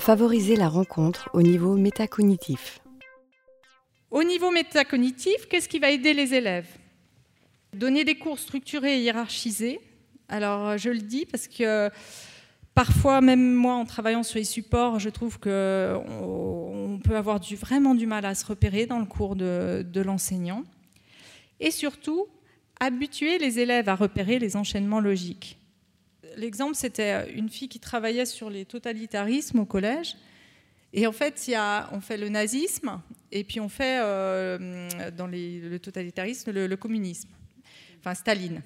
Favoriser la rencontre au niveau métacognitif. Au niveau métacognitif, qu'est-ce qui va aider les élèves? Donner des cours structurés et hiérarchisés. Alors, je le dis parce que parfois, même moi, en travaillant sur les supports, je trouve qu'on peut avoir vraiment du mal à se repérer dans le cours de l'enseignant. Et surtout, habituer les élèves à repérer les enchaînements logiques. L'exemple, c'était une fille qui travaillait sur les totalitarismes au collège. Et en fait, y a, on fait le nazisme et puis on fait euh, dans le totalitarisme le, communisme, enfin Staline.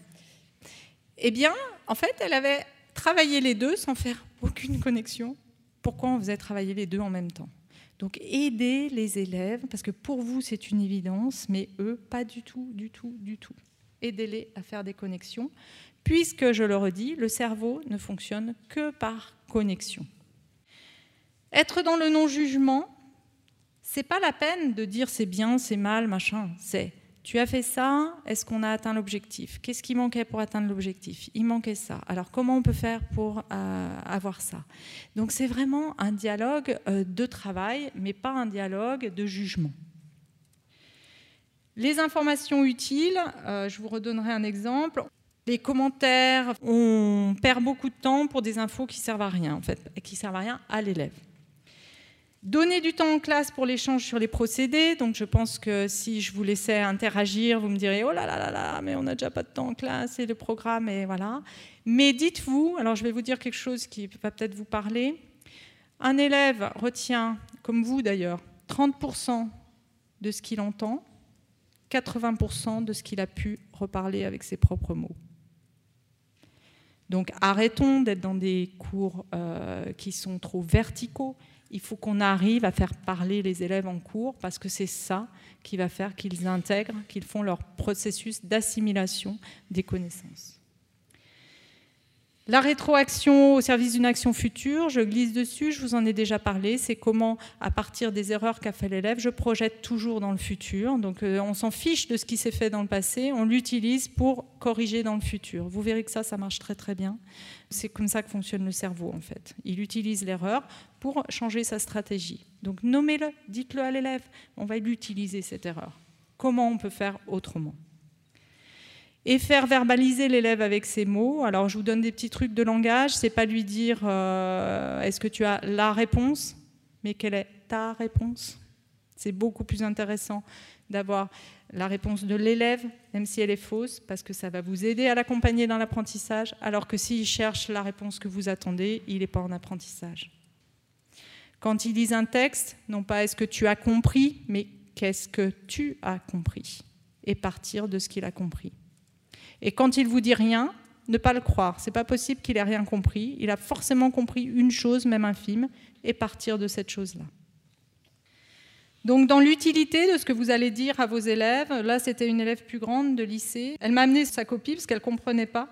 Eh bien, en fait, elle avait travaillé les deux sans faire aucune connexion. Pourquoi on faisait travailler les deux en même temps? Donc, aider les élèves, parce que pour vous, c'est une évidence, mais eux, pas du tout, du tout, du tout. Aidez-les à faire des connexions, puisque, je le redis, le cerveau ne fonctionne que par connexion. Être dans le non-jugement, c'est pas la peine de dire c'est bien, c'est mal, machin. C'est tu as fait ça, est-ce qu'on a atteint l'objectif? Qu'est-ce qui manquait pour atteindre l'objectif? Il manquait ça. Alors comment on peut faire pour euh, avoir ça? Donc c'est vraiment un dialogue euh, de travail, mais pas un dialogue de jugement. Les informations utiles, euh, je vous redonnerai un exemple. Les commentaires, on perd beaucoup de temps pour des infos qui servent à rien, en fait, qui servent à rien à l'élève. Donner du temps en classe pour l'échange sur les procédés. Donc je pense que si je vous laissais interagir, vous me direz oh là là là là, mais on n'a déjà pas de temps en classe et le programme et voilà. Mais dites-vous, alors je vais vous dire quelque chose qui va peut-être vous parler. Un élève retient, comme vous d'ailleurs, 30% de ce qu'il entend, 80% de ce qu'il a pu reparler avec ses propres mots. Donc arrêtons d'être dans des cours euh, qui sont trop verticaux il faut qu'on arrive à faire parler les élèves en cours parce que c'est ça qui va faire qu'ils intègrent, qu'ils font leur processus d'assimilation des connaissances. La rétroaction au service d'une action future, je glisse dessus, je vous en ai déjà parlé, c'est comment, à partir des erreurs qu'a fait l'élève, je projette toujours dans le futur. Donc euh, on s'en fiche de ce qui s'est fait dans le passé, on l'utilise pour corriger dans le futur. Vous verrez que ça, ça marche très très bien. C'est comme ça que fonctionne le cerveau en fait. Il utilise l'erreur pour changer sa stratégie. Donc nommez-le, dites-le à l'élève, on va l'utiliser cette erreur. Comment on peut faire autrement? Et faire verbaliser l'élève avec ses mots. Alors, je vous donne des petits trucs de langage. C'est pas lui dire euh, est-ce que tu as la réponse, mais quelle est ta réponse? C'est beaucoup plus intéressant d'avoir la réponse de l'élève, même si elle est fausse, parce que ça va vous aider à l'accompagner dans l'apprentissage, alors que s'il cherche la réponse que vous attendez, il n'est pas en apprentissage. Quand il lise un texte, non pas est-ce que tu as compris, mais qu'est-ce que tu as compris, et partir de ce qu'il a compris. Et quand il vous dit rien, ne pas le croire. C'est pas possible qu'il ait rien compris. Il a forcément compris une chose, même infime, et partir de cette chose-là. Donc, dans l'utilité de ce que vous allez dire à vos élèves, là, c'était une élève plus grande de lycée. Elle m'a amené sa copie parce qu'elle ne comprenait pas.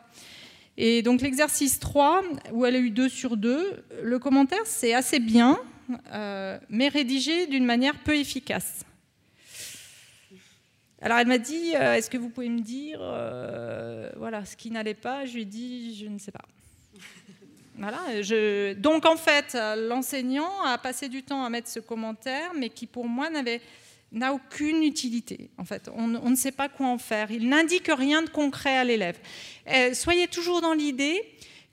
Et donc, l'exercice 3, où elle a eu 2 sur 2, le commentaire, c'est assez bien, euh, mais rédigé d'une manière peu efficace. Alors elle m'a dit, euh, est-ce que vous pouvez me dire euh, voilà, ce qui n'allait pas? Je lui ai dit, je ne sais pas. Voilà, je... Donc en fait, l'enseignant a passé du temps à mettre ce commentaire, mais qui pour moi n'avait n'a aucune utilité. En fait, on, ne sait pas quoi en faire. Il n'indique rien de concret à l'élève. Euh, soyez toujours dans l'idée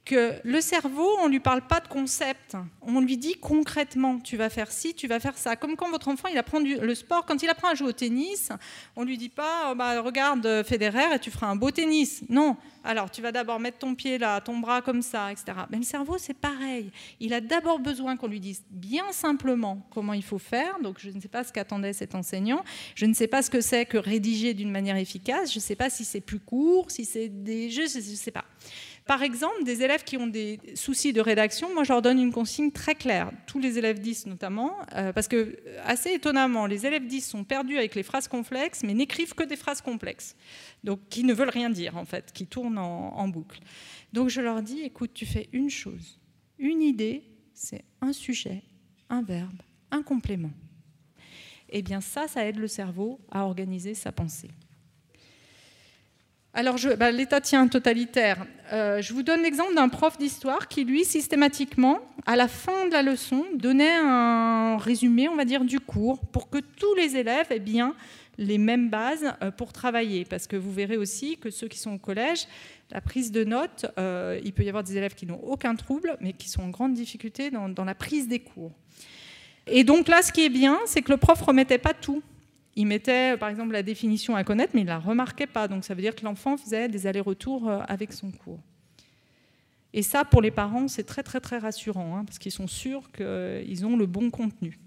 que le cerveau, on ne lui parle pas de concept. On lui dit concrètement, tu vas faire ci, tu vas faire ça. Comme quand votre enfant, il apprend le sport, quand il apprend à jouer au tennis, on ne lui dit pas, oh, bah, regarde Federer et tu feras un beau tennis. Non. Alors, tu vas d'abord mettre ton pied là, ton bras comme ça, etc. Mais le cerveau, c'est pareil. Il a d'abord besoin qu'on lui dise bien simplement comment il faut faire. Donc, je ne sais pas ce qu'attendait cet enseignant. Je ne sais pas ce que c'est que rédiger d'une manière efficace. Je ne sais pas si c'est plus court, si c'est des jeux, je ne sais pas. Par exemple, des élèves qui ont des soucis de rédaction, moi je leur donne une consigne très claire, tous les élèves 10 notamment, euh, parce que assez étonnamment, les élèves 10 sont perdus avec les phrases complexes, mais n'écrivent que des phrases complexes, donc qui ne veulent rien dire en fait, qui tournent en, en boucle. Donc je leur dis, écoute, tu fais une chose, une idée, c'est un sujet, un verbe, un complément. Eh bien ça, ça aide le cerveau à organiser sa pensée. Alors, bah, l'État tient totalitaire. Euh, je vous donne l'exemple d'un prof d'histoire qui, lui, systématiquement, à la fin de la leçon, donnait un résumé, on va dire, du cours pour que tous les élèves aient bien les mêmes bases euh, pour travailler. Parce que vous verrez aussi que ceux qui sont au collège, la prise de notes, euh, il peut y avoir des élèves qui n'ont aucun trouble, mais qui sont en grande difficulté dans, dans la prise des cours. Et donc là, ce qui est bien, c'est que le prof remettait pas tout il mettait par exemple la définition à connaître, mais il ne la remarquait pas. Donc ça veut dire que l'enfant faisait des allers-retours euh, avec son cours. Et ça, pour les parents, c'est très très très rassurant, hein, parce qu'ils sont sûrs qu'ils ont le bon contenu.